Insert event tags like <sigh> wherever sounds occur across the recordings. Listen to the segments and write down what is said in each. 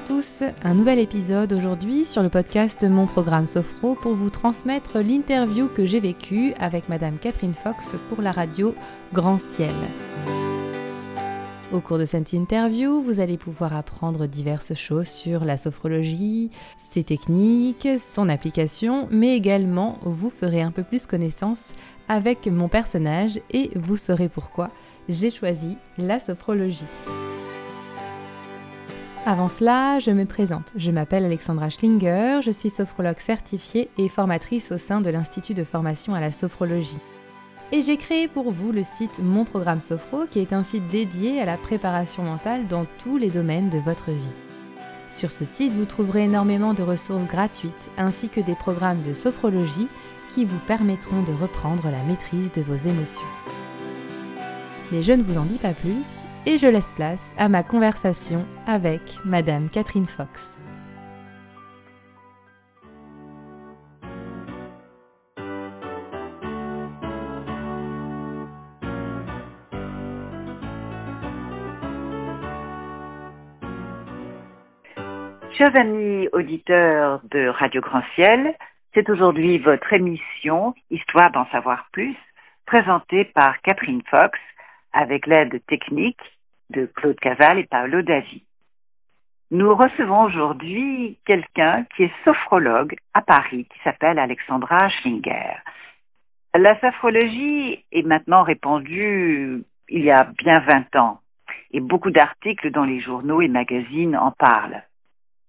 à tous, un nouvel épisode aujourd'hui sur le podcast Mon programme Sophro pour vous transmettre l'interview que j'ai vécue avec Madame Catherine Fox pour la radio Grand Ciel. Au cours de cette interview, vous allez pouvoir apprendre diverses choses sur la sophrologie, ses techniques, son application, mais également vous ferez un peu plus connaissance avec mon personnage et vous saurez pourquoi j'ai choisi la sophrologie. Avant cela, je me présente. Je m'appelle Alexandra Schlinger, je suis sophrologue certifiée et formatrice au sein de l'Institut de formation à la sophrologie et j'ai créé pour vous le site Mon Programme Sophro qui est un site dédié à la préparation mentale dans tous les domaines de votre vie. Sur ce site, vous trouverez énormément de ressources gratuites ainsi que des programmes de sophrologie qui vous permettront de reprendre la maîtrise de vos émotions. Mais je ne vous en dis pas plus et je laisse place à ma conversation avec Madame Catherine Fox. Chers amis auditeurs de Radio Grand Ciel, c'est aujourd'hui votre émission Histoire d'en savoir plus, présentée par Catherine Fox avec l'aide technique de Claude Casal et Paolo Davi. Nous recevons aujourd'hui quelqu'un qui est sophrologue à Paris, qui s'appelle Alexandra Schlinger. La sophrologie est maintenant répandue il y a bien 20 ans et beaucoup d'articles dans les journaux et magazines en parlent.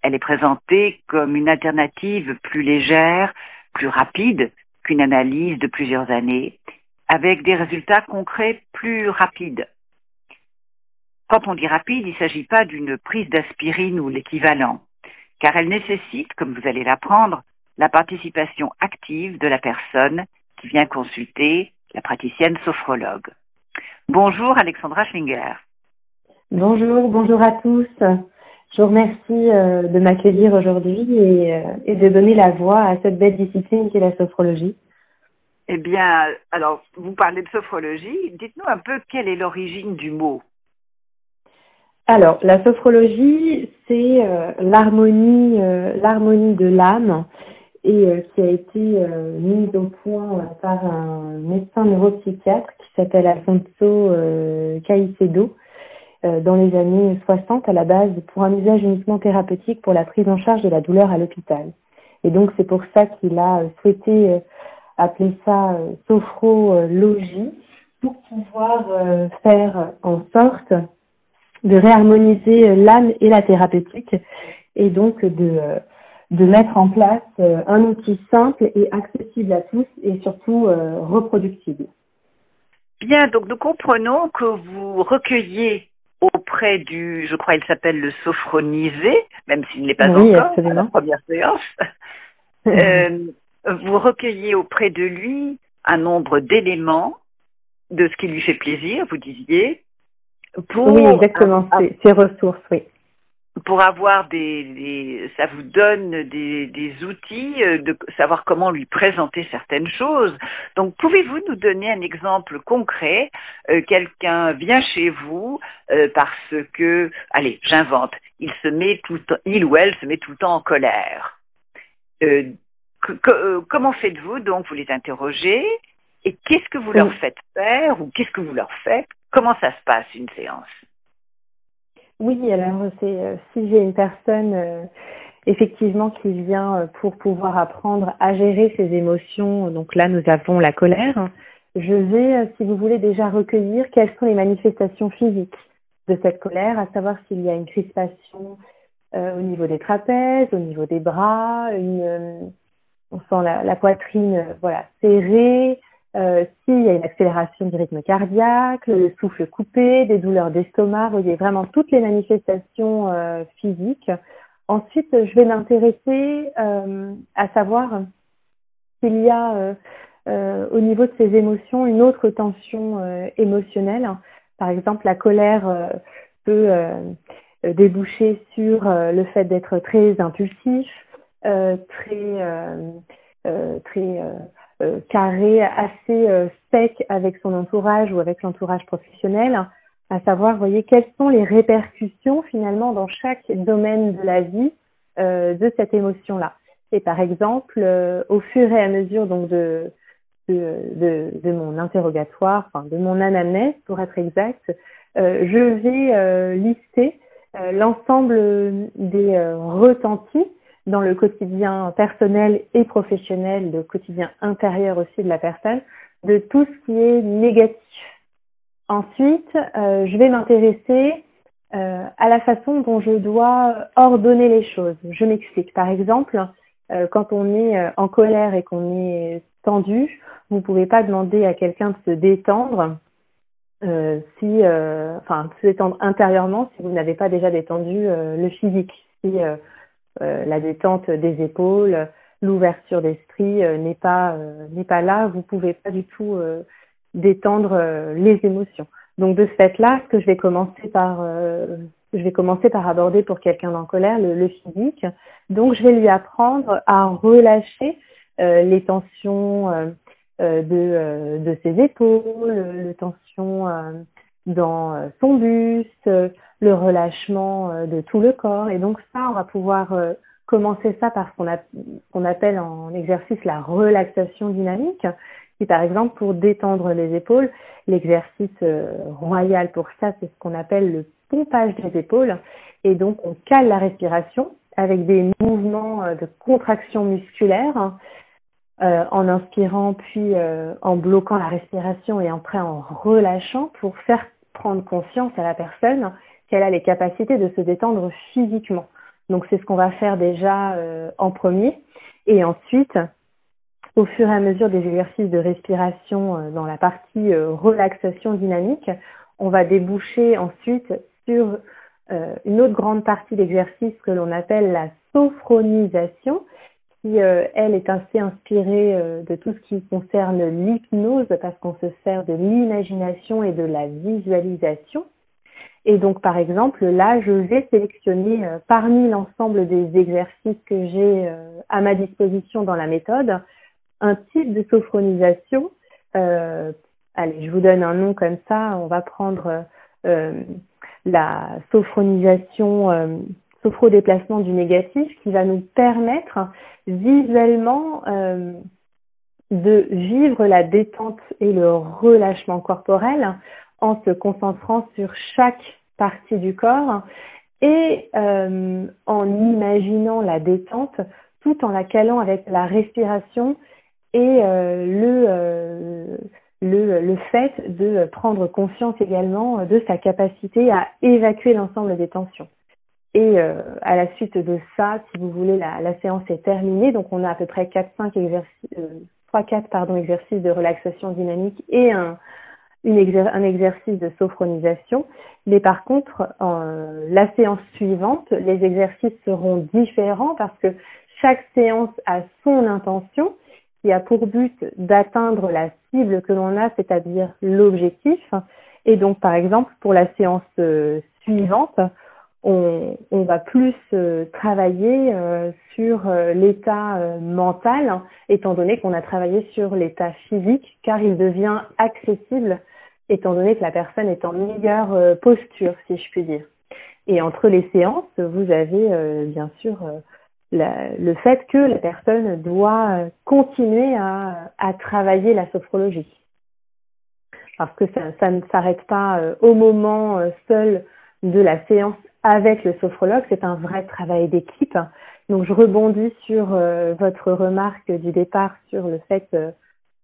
Elle est présentée comme une alternative plus légère, plus rapide qu'une analyse de plusieurs années, avec des résultats concrets plus rapides. Quand on dit rapide, il ne s'agit pas d'une prise d'aspirine ou l'équivalent, car elle nécessite, comme vous allez l'apprendre, la participation active de la personne qui vient consulter la praticienne sophrologue. Bonjour Alexandra Schlinger. Bonjour, bonjour à tous. Je vous remercie euh, de m'accueillir aujourd'hui euh, et, de donner la voix à cette belle discipline qui est la sophrologie. Eh bien, alors, vous parlez de sophrologie. Dites-nous un peu quelle est l'origine du mot. Alors, la sophrologie, c'est euh, l'harmonie, l'harmonie de l'âme et qui a été mise au point par un médecin neuropsychiatre qui s'appelle Alfonso Caicedo euh, dans les années 60 à la base pour un usage uniquement thérapeutique pour la prise en charge de la douleur à l'hôpital. Et donc c'est pour ça qu'il a euh, souhaité euh, appeler ça sophrologie pour pouvoir faire en sorte de réharmoniser l'âme et la thérapeutique et donc de, de mettre en place un outil simple et accessible à tous et surtout reproductible. Bien, donc nous comprenons que vous recueillez auprès du, je crois il s'appelle le sophronisé, même s'il n'est pas encore à la première séance, <laughs> euh, vous recueillez auprès de lui un nombre d'éléments de ce qui lui fait plaisir, vous disiez, pour oui, exactement, ses ressources, oui pour avoir des, ça vous donne des, outils euh, de savoir comment lui présenter certaines choses. Donc pouvez-vous nous donner un exemple concret euh, Quelqu'un vient chez vous euh, parce que, allez, j'invente, il se met tout il ou elle se met tout le temps en colère. Comment faites-vous donc Vous les interrogez et qu'est-ce que vous leur faites faire ou qu'est-ce que vous leur faites Comment ça se passe une séance? Oui, alors c'est euh, si j'ai une personne euh, effectivement qui vient euh, pour pouvoir apprendre à gérer ses émotions, donc là nous avons la colère, je vais, si vous voulez, déjà recueillir quelles sont les manifestations physiques de cette colère, à savoir s'il y a une crispation au niveau des trapèzes, au niveau des bras, une, on sent la, poitrine voilà, serrée, euh, s'il y a une accélération du rythme cardiaque, le souffle coupé, des douleurs d'estomac, vous voyez vraiment toutes les manifestations euh, physiques. Ensuite, je vais m'intéresser euh, à savoir s'il y a au niveau de ces émotions une autre tension émotionnelle. Très exemple, la colère peut déboucher sur le fait d'être très impulsif, très, très euh, carré, assez euh, sec avec son entourage ou avec l'entourage professionnel. à savoir, voyez, quelles sont les répercussions finalement dans chaque domaine de la vie de cette émotion-là. Et par exemple, au fur et à mesure donc de, de, mon interrogatoire, enfin de mon anamnèse pour être exact, je vais lister l'ensemble des retentis dans le quotidien personnel et professionnel, le quotidien intérieur aussi de la personne, de tout ce qui est négatif. Ensuite, euh, je vais m'intéresser euh, à la façon dont je dois ordonner les choses. Je m'explique. Par exemple, euh, quand on est en colère et qu'on est tendu, vous ne pouvez pas demander à quelqu'un de se détendre si, enfin, se détendre intérieurement si vous n'avez pas déjà détendu le physique. Si la détente des épaules, l'ouverture d'esprit euh, n'est pas, euh, n'est pas là, vous pouvez pas du tout détendre les émotions. Donc de ce fait-là, ce que je vais commencer par, je vais commencer par aborder pour quelqu'un en colère le, physique. Donc je vais lui apprendre à relâcher les tensions de, de, ses épaules, les tensions dans son buste, le relâchement euh, de tout le corps. Et donc ça, on va pouvoir euh, commencer ça par ce qu'on appelle en exercice la relaxation dynamique, qui par exemple pour détendre les épaules, l'exercice euh, royal pour ça, c'est ce qu'on appelle le pompage des épaules. Et donc on cale la respiration avec des mouvements de contraction musculaire. en inspirant puis en bloquant la respiration et après en relâchant pour faire prendre conscience à la personne qu'elle a les capacités de se détendre physiquement. Donc c'est ce qu'on va faire déjà euh, en premier. Et ensuite, au fur et à mesure des exercices de respiration euh, dans la partie euh, relaxation dynamique, on va déboucher ensuite sur une autre grande partie d'exercice que l'on appelle la sophronisation, qui, elle, est assez inspirée de tout ce qui concerne l'hypnose, parce qu'on se sert de l'imagination et de la visualisation. Et donc, par exemple, là, je vais sélectionner euh, parmi l'ensemble des exercices que j'ai euh, à ma disposition dans la méthode, un type de sophronisation. Euh, allez, je vous donne un nom comme ça. On va prendre la sophronisation, sophrodéplacement du négatif, qui va nous permettre visuellement de vivre la détente et le relâchement corporel en se concentrant sur chaque partie du corps et euh, en imaginant la détente tout en la calant avec la respiration et euh, le, euh, le, le, fait de prendre conscience également de sa capacité à évacuer l'ensemble des tensions. Et à la suite de ça, si vous voulez, la, séance est terminée. Donc on a à peu près 4-5 exercices, 3-4 pardon, exercices de relaxation dynamique et un, un exercice de sophronisation. Mais par contre, la séance suivante, les exercices seront différents parce que chaque séance a son intention qui a pour but d'atteindre la cible que l'on a, c'est-à-dire l'objectif. Et donc, par exemple, pour la séance euh, suivante, on, va plus euh, travailler euh, sur l'état mental, étant donné qu'on a travaillé sur l'état physique, car il devient accessible étant donné que la personne est en meilleure euh, posture, si je puis dire. Et entre les séances, vous avez euh, bien sûr euh, le fait que la personne doit continuer à, travailler la sophrologie. Parce que ça, ne s'arrête pas au moment seul de la séance avec le sophrologue, c'est un vrai travail d'équipe. Donc je rebondis sur votre remarque du départ sur le fait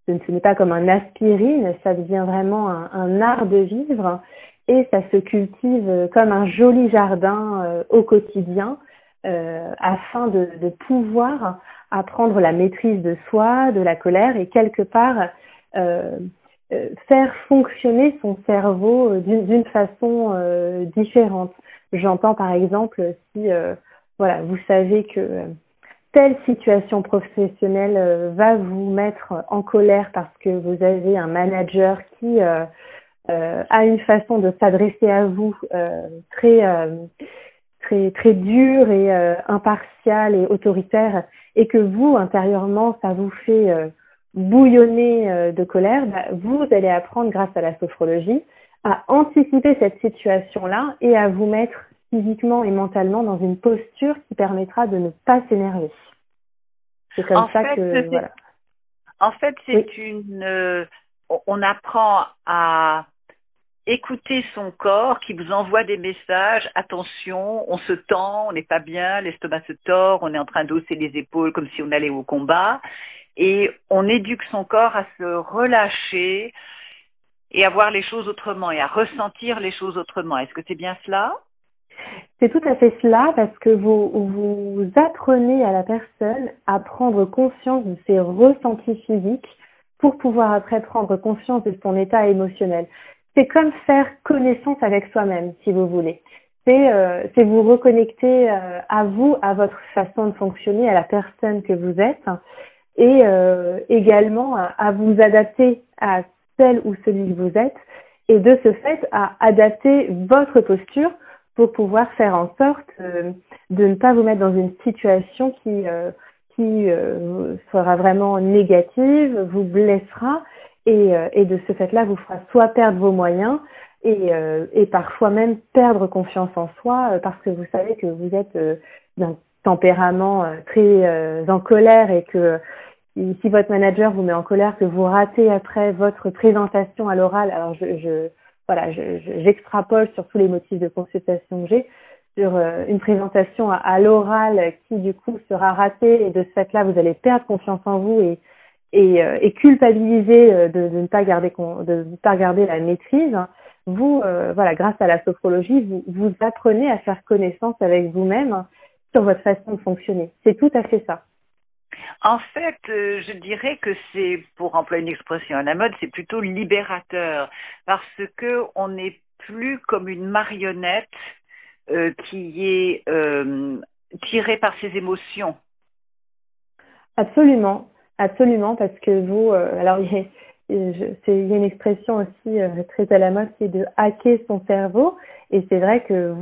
ce n'est pas comme un aspirine, ça devient vraiment un, art de vivre et ça se cultive comme un joli jardin euh, au quotidien euh, afin de, pouvoir apprendre la maîtrise de soi, de la colère et quelque part euh, faire fonctionner son cerveau d'une façon différente. J'entends par exemple si voilà, vous savez que telle situation professionnelle euh, va vous mettre en colère parce que vous avez un manager qui euh, euh, a une façon de s'adresser à vous très, très, très dure et impartiale et autoritaire et que vous, intérieurement, ça vous fait bouillonner de colère, bah, vous allez apprendre grâce à la sophrologie à anticiper cette situation-là et à vous mettre physiquement et mentalement dans une posture qui permettra de ne pas s'énerver. C'est comme ça que voilà. En fait, c'est une euh, on apprend à écouter son corps qui vous envoie des messages, attention, on se tend, on n'est pas bien, l'estomac se tord, on est en train d'hausser les épaules comme si on allait au combat, et on éduque son corps à se relâcher et à voir les choses autrement et à ressentir les choses autrement. Est-ce que c'est bien cela? C'est tout à fait cela parce que vous, apprenez à la personne à prendre conscience de ses ressentis physiques pour pouvoir après prendre conscience de son état émotionnel c'est comme faire connaissance avec soi-même, si vous voulez. C'est euh, vous reconnecter euh, à vous, à votre façon de fonctionner, à la personne que vous êtes, et euh, également à, vous adapter à celle ou celui que vous êtes, et de ce fait à adapter votre posture pour pouvoir faire en sorte de ne pas vous mettre dans une situation qui, qui sera vraiment négative, vous blessera euh, et, de ce fait-là vous fera soit perdre vos moyens et, euh, parfois même perdre confiance en soi euh, parce que vous savez que vous êtes d'un tempérament très en colère et que si votre manager vous met en colère, que vous ratez après votre présentation à l'oral, alors je, voilà, j'extrapole sur tous les motifs de consultation que j'ai, sur une présentation à l'oral qui du coup sera ratée et de ce fait-là vous allez perdre confiance en vous et, et, euh, culpabiliser euh, de, ne pas garder de ne pas garder la maîtrise, vous, euh, voilà, grâce à la sophrologie, vous, vous apprenez à faire connaissance avec vous-même sur votre façon de fonctionner. C'est tout à fait ça. En fait, je dirais que c'est, pour employer une expression à la mode, c'est plutôt libérateur parce que on n'est plus comme une marionnette qui est tirée par ses émotions. Absolument. Absolument, parce que vous, euh, alors <laughs> il y, a, une expression aussi euh, très à la mode qui est de hacker son cerveau, et c'est vrai que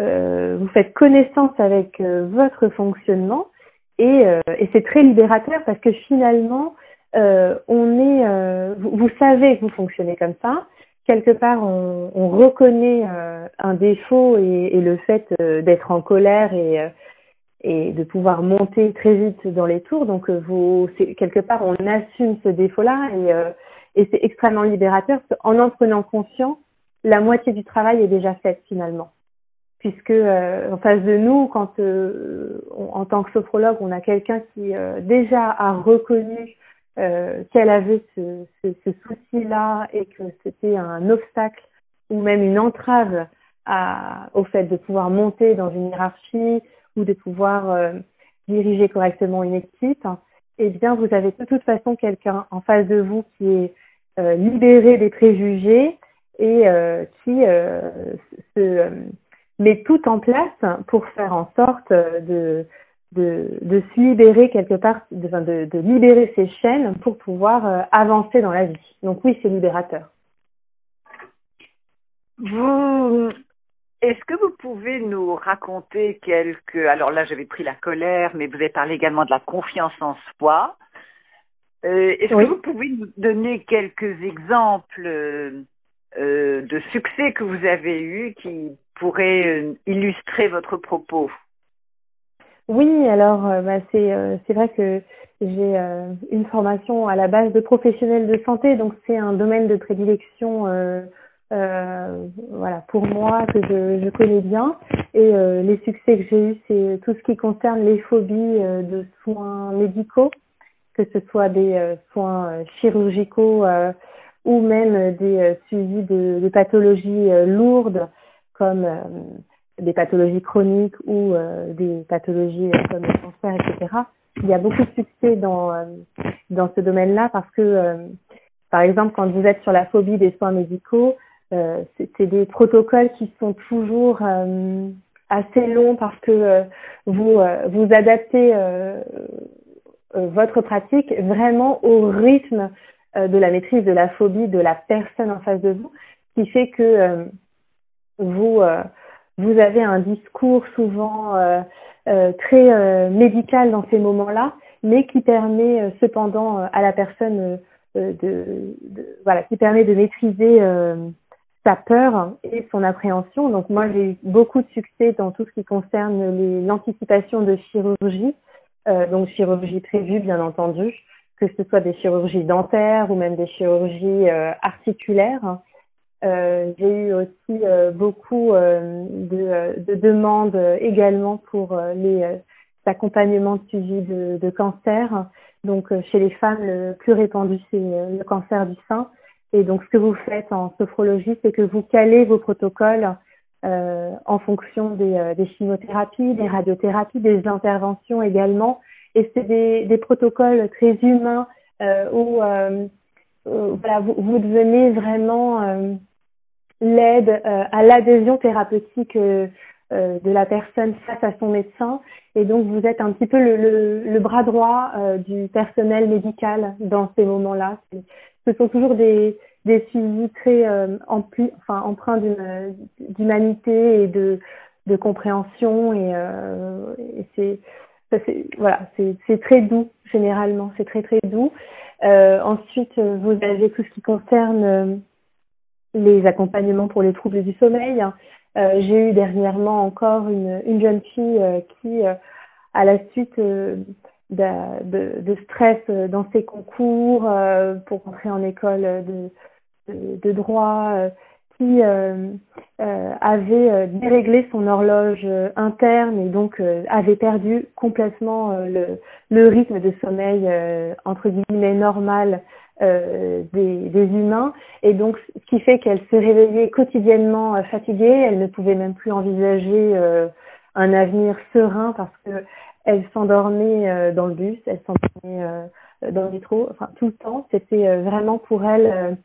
euh, vous faites connaissance avec votre fonctionnement, et, et c'est très libérateur parce que finalement, on est, vous, vous, savez que vous fonctionnez comme ça. Quelque part, on, on reconnaît un défaut et, le fait d'être en colère et de pouvoir monter très vite dans les tours. Donc, euh, quelque part, on assume ce défaut-là et, euh, c'est extrêmement libérateur. En en prenant conscience, la moitié du travail est déjà faite finalement. Puisque euh, en face de nous, quand en tant que sophrologue, on a quelqu'un qui déjà a reconnu qu'elle avait ce, souci-là et que c'était un obstacle ou même une entrave au fait de pouvoir monter dans une hiérarchie, ou de pouvoir euh, diriger correctement une équipe, eh bien, vous avez de toute façon quelqu'un en face de vous qui est euh, libéré des préjugés et euh, qui se met tout en place pour faire en sorte de, de, de se libérer quelque part, de, de, de, libérer ses chaînes pour pouvoir avancer dans la vie. Donc oui, c'est libérateur. Vous, est-ce que vous pouvez nous raconter quelques... Alors là, j'avais pris la colère, mais vous avez parlé également de la confiance en soi. Euh, est-ce que vous pouvez nous donner quelques exemples euh, de succès que vous avez eus qui pourraient euh, illustrer votre propos? Oui, alors bah, c'est vrai que j'ai une formation à la base de professionnel de santé, donc c'est un domaine de prédilection euh, voilà, pour moi que je, connais bien. Et euh, les succès que j'ai eus, c'est tout ce qui concerne les phobies euh, de soins médicaux, que ce soit des soins chirurgicaux ou même des suivis de, pathologies lourdes comme des pathologies chroniques ou des pathologies comme le cancer, etc. Il y a beaucoup de succès dans, dans ce domaine-là parce que, par exemple, quand vous êtes sur la phobie des soins médicaux, euh, c'est des protocoles qui sont toujours euh, assez longs parce que euh, vous, vous adaptez votre pratique vraiment au rythme de la maîtrise de la phobie de la personne en face de vous, qui fait que vous, vous avez un discours souvent très médical dans ces moments-là, mais qui permet cependant à la personne de, voilà, qui permet de maîtriser sa peur et son appréhension. Donc moi, j'ai eu beaucoup de succès dans tout ce qui concerne l'anticipation de chirurgie, donc chirurgie prévue bien entendu, que ce soit des chirurgies dentaires ou même des chirurgies articulaires. Euh, j'ai eu aussi euh, beaucoup euh, de, demandes également pour les accompagnements de suivi de, cancer. Donc chez les femmes, le plus répandu, c'est le cancer du sein. Et donc ce que vous faites en sophrologie, c'est que vous calez vos protocoles en fonction des, chimiothérapies, des radiothérapies, des interventions également. Et c'est des, protocoles très humains où vous, devenez vraiment l'aide euh, à l'adhésion thérapeutique euh, euh, de la personne face à son médecin. Et donc, vous êtes un petit peu le, bras droit du personnel médical dans ces moments-là. Ce sont toujours des, des suivis très empli, enfin, empreints d'humanité et de, de, compréhension. Et, c'est c'est très doux généralement, c'est très très doux. ensuite, vous avez tout ce qui concerne les accompagnements pour les troubles du sommeil. Euh, j'ai eu dernièrement encore une, jeune fille euh, qui, euh, à la suite de, stress dans ses concours pour entrer en école de, droit, qui avait déréglé son horloge interne et donc avait perdu complètement le, le, rythme de sommeil entre guillemets normal euh, des, humains. Et donc, ce qui fait qu'elle se réveillait quotidiennement euh, fatiguée. Elle ne pouvait même plus envisager euh, un avenir serein parce qu'elle s'endormait dans le bus, elle s'endormait dans le métro, enfin tout le temps. C'était vraiment pour elle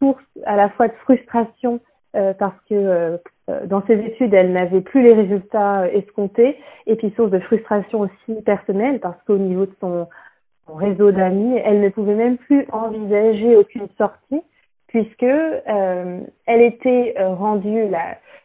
source à la fois de frustration parce que dans ses études, elle n'avait plus les résultats escomptés, et puis source de frustration aussi personnelle parce qu'au niveau de son réseau d'amis, elle ne pouvait même plus envisager aucune sortie puisque euh, elle était euh, rendue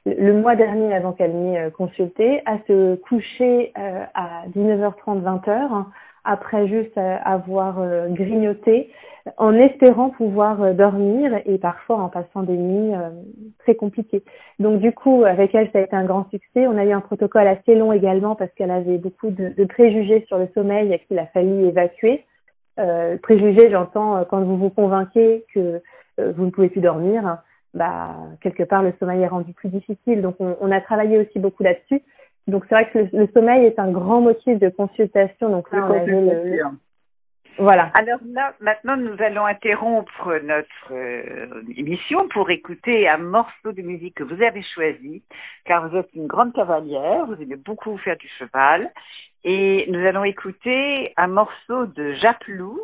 le mois dernier avant qu'elle m'ait euh, consulté à se coucher à 19h30 20h après juste avoir grignoté en espérant pouvoir dormir et parfois en passant des nuits très compliquées. Donc du coup, avec elle, ça a été un grand succès. On a eu un protocole assez long également parce qu'elle avait beaucoup de, préjugés sur le sommeil qu'il a fallu évacuer. Euh, préjugés, j'entends quand vous vous convainquez que vous ne pouvez plus dormir, bah, quelque part le sommeil est rendu plus difficile. Donc on, a travaillé aussi beaucoup là-dessus. Donc c'est vrai que le, sommeil est un grand motif de consultation. Donc là, on avait le, voilà. Alors là, maintenant, nous allons interrompre notre euh, émission pour écouter un morceau de musique que vous avez choisi, car vous êtes une grande cavalière, vous aimez beaucoup faire du cheval, et nous allons écouter un morceau de Japlou,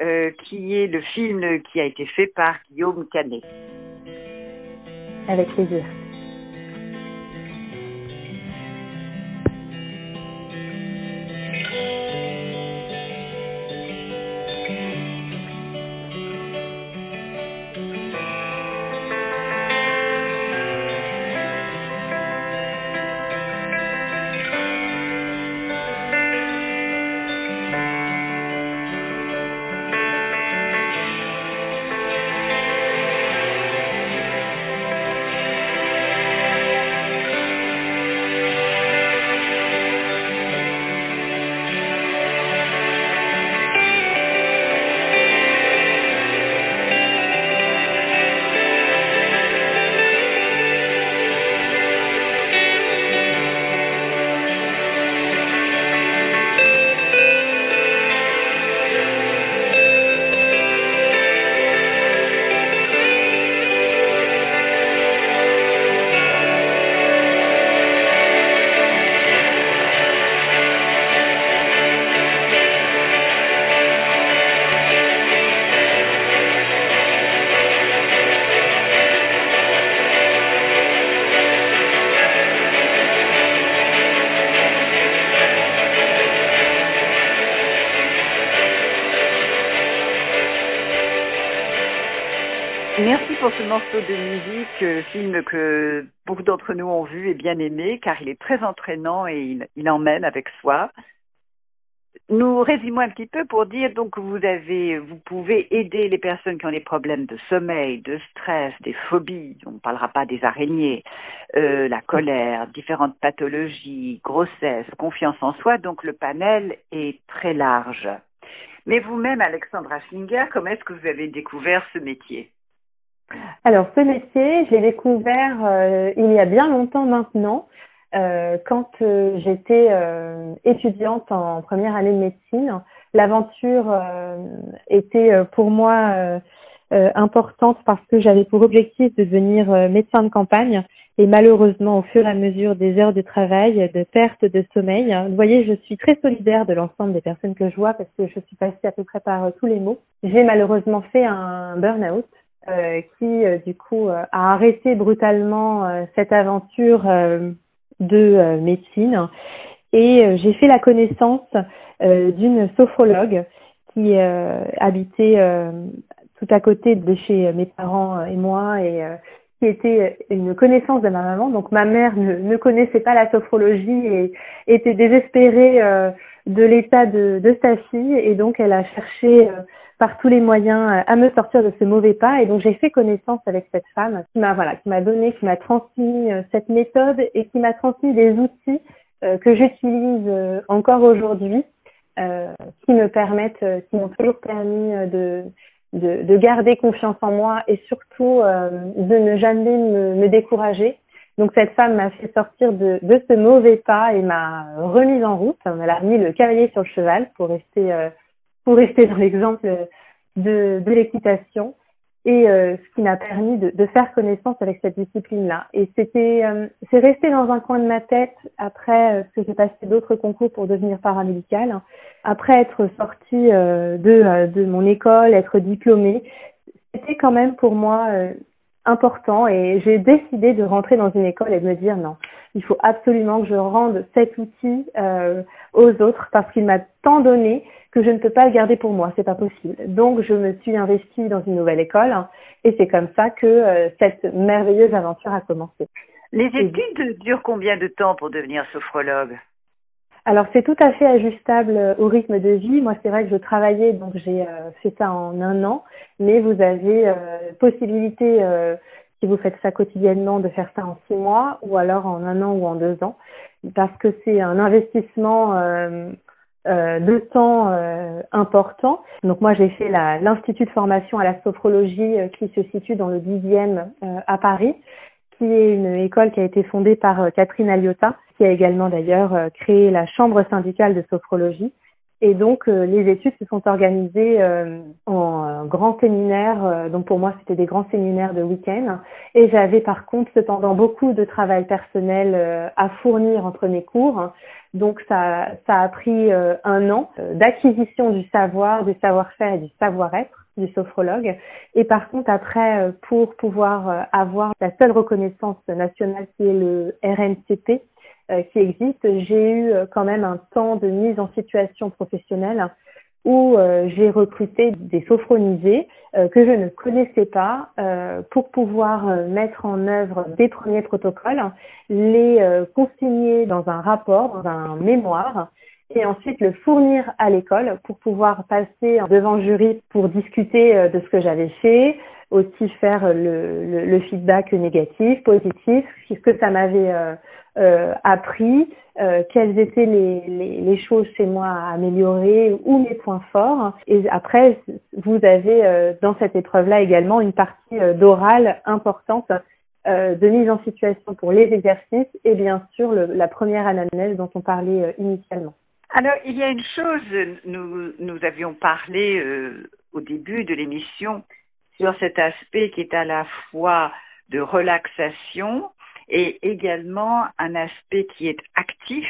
euh, qui est le film qui a été fait par Guillaume Canet. Avec plaisir. Ce morceau de musique, euh, film que beaucoup d'entre nous ont vu et bien aimé, car il est très entraînant et il, emmène avec soi. nous résumons un petit peu pour dire donc vous avez, vous pouvez aider les personnes qui ont des problèmes de sommeil, de stress, des phobies. On ne parlera pas des araignées, euh, la colère, différentes pathologies, grossesse, confiance en soi. Donc le panel est très large. Mais vous-même, Alexandra Schlinger, comment est-ce que vous avez découvert ce métier? Alors ce métier, j'ai découvert euh, il y a bien longtemps maintenant. Euh, quand euh, j'étais étudiante en première année de médecine, l'aventure était pour moi importante parce que j'avais pour objectif de devenir médecin de campagne et malheureusement au fur et à mesure des heures de travail, de perte de sommeil, vous voyez, je suis très solidaire de l'ensemble des personnes que je vois parce que je suis passée à peu près par tous les mots. J'ai malheureusement fait un burn-out qui du coup a arrêté brutalement cette aventure de euh, médecine. Et euh, j'ai fait la connaissance euh, d'une sophrologue qui habitait tout à côté de chez mes parents et moi qui était une connaissance de ma maman. Donc ma mère ne, connaissait pas la sophrologie et était désespérée de l'état de, de, sa fille et donc elle a cherché par tous les moyens euh, à me sortir de ce mauvais pas. Et donc j'ai fait connaissance avec cette femme qui m'a voilà, qui m'a donné, qui m'a transmis euh, cette méthode et qui m'a transmis des outils euh, que j'utilise encore aujourd'hui, qui me permettent, qui m'ont toujours permis de, de, garder confiance en moi et surtout de ne jamais me, décourager. Donc cette femme m'a fait sortir de, ce mauvais pas et m'a remise en route. Elle a remis le cavalier sur le cheval pour rester pour rester dans l'exemple de, l'équitation, et euh, ce qui m'a permis de, faire connaissance avec cette discipline-là. Et c'était, euh, c'est resté dans un coin de ma tête après euh, que j'ai passé d'autres concours pour devenir paramédicale, après être sortie de, de mon école, être diplômée. C'était quand même pour moi important et j'ai décidé de rentrer dans une école et de me dire non, il faut absolument que je rende cet outil aux autres parce qu'il m'a tant donné que je ne peux pas le garder pour moi, c'est pas possible. Donc je me suis investie dans une nouvelle école et c'est comme ça que euh, cette merveilleuse aventure a commencé. Les études durent combien de temps pour devenir sophrologue? Alors c'est tout à fait ajustable euh, au rythme de vie. Moi c'est vrai que je travaillais, donc j'ai euh, fait ça en un an, mais vous avez possibilité, si vous faites ça quotidiennement, de faire ça en six mois ou alors en un an ou en deux ans, parce que c'est un investissement euh, de temps euh, important. Donc moi j'ai fait l'institut de formation à la sophrologie euh, qui se situe dans le 10e à Paris, qui est une école qui a été fondée par Catherine Aliotta, qui a également d'ailleurs créé la chambre syndicale de sophrologie. Et donc les études se sont organisées en grands séminaires. donc pour moi c'était des grands séminaires de week-end. Et j'avais par contre cependant beaucoup de travail personnel à fournir entre mes cours. Donc ça, a pris euh, un an euh, d'acquisition du savoir, du savoir-faire et du savoir-être du sophrologue. Et par contre, après, euh, pour pouvoir avoir la seule reconnaissance nationale qui est le RNCP qui existe, j'ai eu quand même un temps de mise en situation professionnelle où euh, j'ai recruté des sophronisés euh, que je ne connaissais pas euh, pour pouvoir mettre en œuvre des premiers protocoles, les consigner dans un rapport, dans un mémoire, et ensuite le fournir à l'école pour pouvoir passer devant le jury pour discuter de ce que j'avais fait, aussi faire le, feedback négatif, positif, ce que ça m'avait appris, euh, quelles étaient les, choses chez moi à améliorer ou mes points forts. Et après, vous avez euh, dans cette épreuve-là également une partie euh, d'oral importante de mise en situation pour les exercices et bien sûr la première anamnèse dont on parlait initialement. Alors, il y a une chose, nous, nous avions parlé au début de l'émission sur cet aspect qui est à la fois de relaxation et également un aspect qui est actif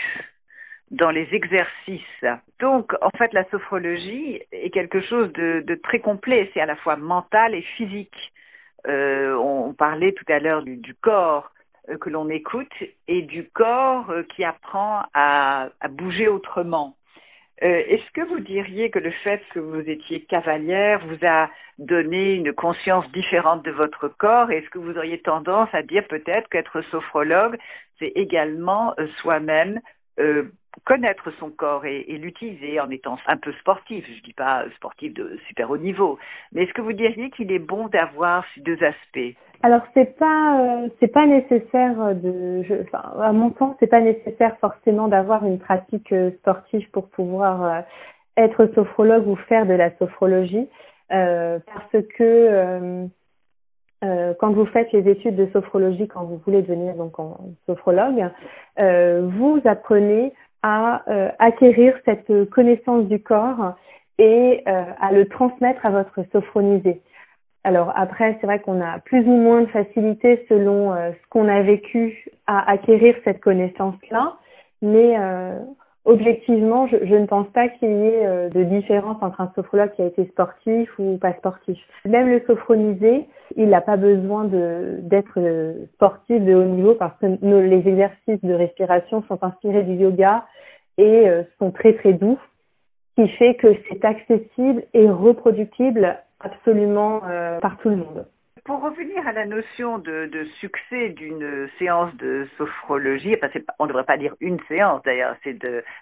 dans les exercices. Donc, en fait, la sophrologie est quelque chose de, très complet. C'est à la fois mental et physique. Euh, on, parlait tout à l'heure du, corps euh, que l'on écoute et du corps euh, qui apprend à bouger autrement. Euh, est-ce que vous diriez que le fait que vous étiez cavalière vous a donné une conscience différente de votre corps? Est-ce que vous auriez tendance à dire peut-être qu'être sophrologue, c'est également euh, soi-même euh, connaître son corps et, l'utiliser en étant un peu sportif? Je ne dis pas sportif de super haut niveau, mais est-ce que vous diriez qu'il est bon d'avoir ces deux aspects? Alors c'est pas euh, c'est pas nécessaire de à mon sens c'est pas nécessaire forcément d'avoir une pratique euh, sportive pour pouvoir euh, être sophrologue ou faire de la sophrologie parce que quand vous faites les études de sophrologie, quand vous voulez devenir donc sophrologue, vous apprenez à acquérir cette connaissance du corps et à le transmettre à votre sophronisé. Alors après, c'est vrai qu'on a plus ou moins de facilité selon euh, ce qu'on a vécu à acquérir cette connaissance-là, mais objectivement, je, ne pense pas qu'il y ait de différence entre un sophrologue qui a été sportif ou pas sportif. Même le sophronisé, il n'a pas besoin d'être sportif de haut niveau parce que les exercices de respiration sont inspirés du yoga et euh, sont très très doux, qui fait que c'est accessible et reproductible absolument euh, par tout le monde. Pour revenir à la notion de, succès d'une séance de sophrologie, on ne devrait pas dire une séance d'ailleurs, c'est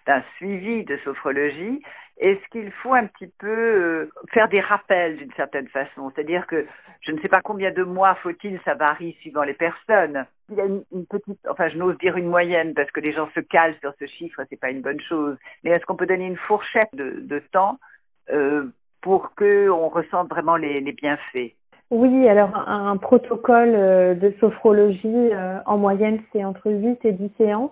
d'un suivi de sophrologie, est-ce qu'il faut un petit peu euh, faire des rappels d'une certaine façon? C'est-à-dire que je ne sais pas combien de mois faut-il, ça varie suivant les personnes. Il y a une, petite, enfin je n'ose dire une moyenne parce que les gens se calent sur ce chiffre, c'est pas une bonne chose. Mais est-ce qu'on peut donner une fourchette de, temps euh, pour qu'on ressente vraiment les bienfaits oui, alors un, protocole euh, de sophrologie, euh, en moyenne, c'est entre 8 et 10 séances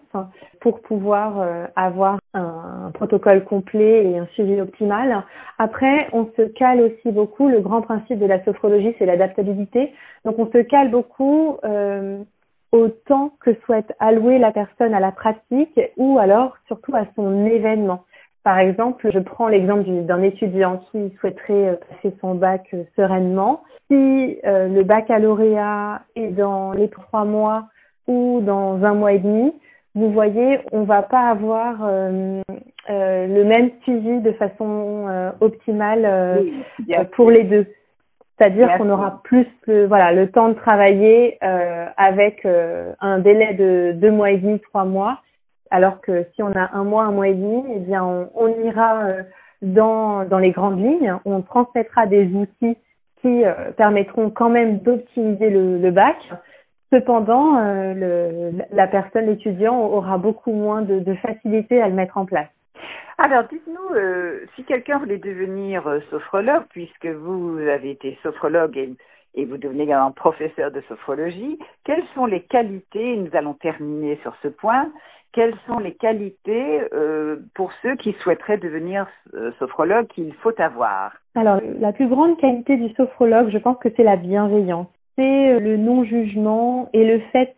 pour pouvoir euh, avoir un, protocole complet et un suivi optimal. Après, on se cale aussi beaucoup. Le grand principe de la sophrologie, c'est l'adaptabilité. Donc, on se cale beaucoup au temps que souhaite allouer la personne à la pratique ou alors surtout à son événement. Par exemple, je prends l'exemple d'un étudiant qui souhaiterait euh, passer son bac euh, sereinement. Si euh, le baccalauréat est dans les trois mois ou dans un mois et demi, vous voyez, on ne va pas avoir le même suivi de façon optimale pour les deux. C'est-à-dire qu'on aura plus le, voilà, le temps de travailler avec un délai de deux mois et demi, trois mois, alors que si on a un mois, un mois et demi, eh bien on, ira euh, dans, les grandes lignes, on transmettra des outils qui euh, permettront quand même d'optimiser le, bac. Cependant, euh, la personne, l'étudiant, aura beaucoup moins de, facilité à le mettre en place. Alors, dites-nous, si quelqu'un voulait devenir sophrologue, puisque vous avez été sophrologue et, et vous devenez également professeur de sophrologie, quelles sont les qualités, nous allons terminer sur ce point, quelles sont les qualités euh, pour ceux qui souhaiteraient devenir euh, sophrologue qu'il faut avoir? Alors, la plus grande qualité du sophrologue, je pense que c'est la bienveillance. C'est euh, le non-jugement et le fait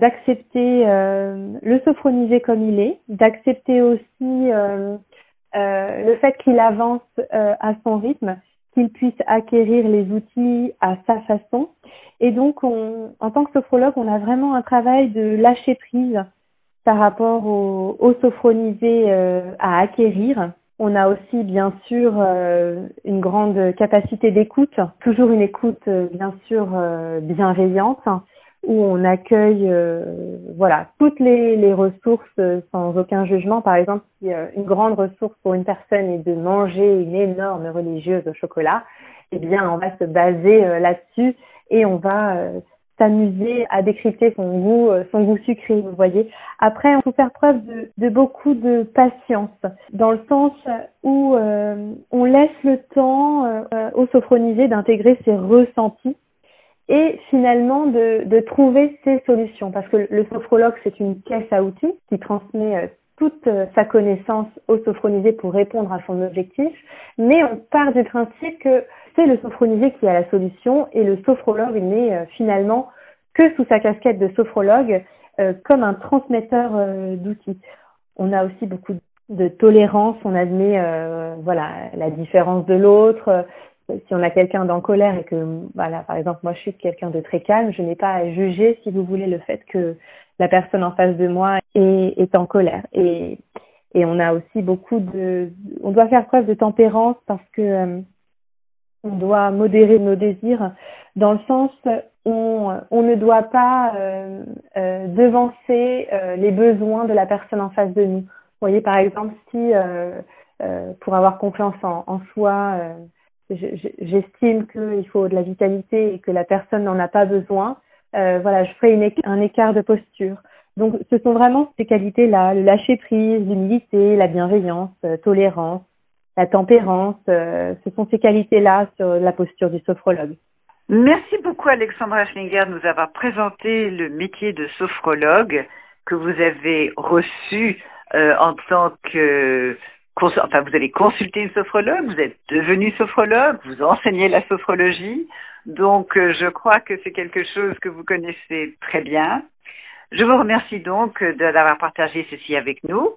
d'accepter le sophroniser comme il est, d'accepter aussi le fait qu'il avance à son rythme, qu'il puisse acquérir les outils à sa façon. Et donc, en tant que sophrologue, on a vraiment un travail de lâcher prise par rapport aux, sophronisés euh, à acquérir. On a aussi bien sûr euh, une grande capacité d'écoute, toujours une écoute euh, bien sûr bienveillante, où on accueille voilà toutes les, ressources sans aucun jugement. Par exemple, si une grande ressource pour une personne est de manger une énorme religieuse au chocolat, eh bien on va se baser là-dessus et on va s'amuser à décrypter son goût, euh, son goût sucré, vous voyez. Après, on peut faire preuve de, beaucoup de patience, dans le sens où euh, on laisse le temps euh, au sophronisé d'intégrer ses ressentis et finalement de, trouver ses solutions. Parce que le sophrologue, c'est une caisse à outils qui transmet toute sa connaissance au sophronisé pour répondre à son objectif, mais on part du principe que c'est le sophronisé qui a la solution et le sophrologue n'est euh, finalement que sous sa casquette de sophrologue euh, comme un transmetteur euh, d'outils. On a aussi beaucoup de tolérance, on admet voilà la différence de l'autre. Si on a quelqu'un d'en colère et que voilà par exemple moi je suis quelqu'un de très calme, je n'ai pas à juger si vous voulez le fait que la personne en face de moi est, en colère. Et, on a aussi beaucoup de on doit faire preuve de tempérance parce que on doit modérer nos désirs dans le sens où on ne doit pas devancer les besoins de la personne en face de nous. Vous voyez, par exemple, si pour avoir confiance en soi, j'estime qu'il faut de la vitalité et que la personne n'en a pas besoin, euh, voilà, je ferai un écart de posture. Donc, ce sont vraiment ces qualités-là, le lâcher prise, l'humilité, la bienveillance, euh, tolérance, la tempérance. Euh, ce sont ces qualités-là sur la posture du sophrologue. Merci beaucoup Alexandra Schlinger de nous avoir présenté le métier de sophrologue que vous avez reçu en tant que enfin, vous avez consulté une sophrologue, vous êtes devenu sophrologue, vous enseignez la sophrologie. Donc, euh, je crois que c'est quelque chose que vous connaissez très bien. Je vous remercie donc d'avoir partagé ceci avec nous.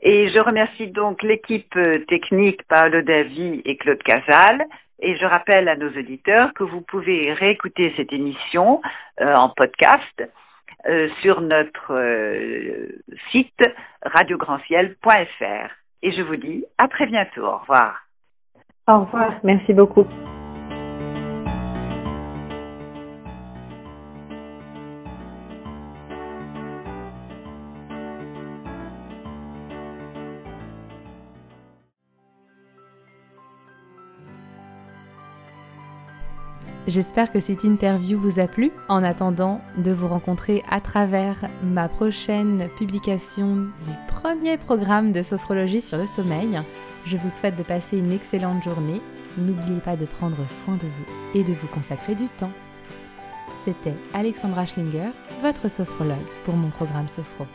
Et je remercie donc l'équipe technique Paolo Davi et Claude Casal. Et je rappelle à nos auditeurs que vous pouvez réécouter cette émission euh, en podcast euh, sur notre site radiograndciel.fr. Et je vous dis à très bientôt. Au revoir. Au revoir. Merci beaucoup. J'espère que cette interview vous a plu. En attendant de vous rencontrer à travers ma prochaine publication du premier programme de sophrologie sur le sommeil, je vous souhaite de passer une excellente journée. N'oubliez pas de prendre soin de vous et de vous consacrer du temps. C'était Alexandra Schlinger, votre sophrologue pour mon programme Sophro.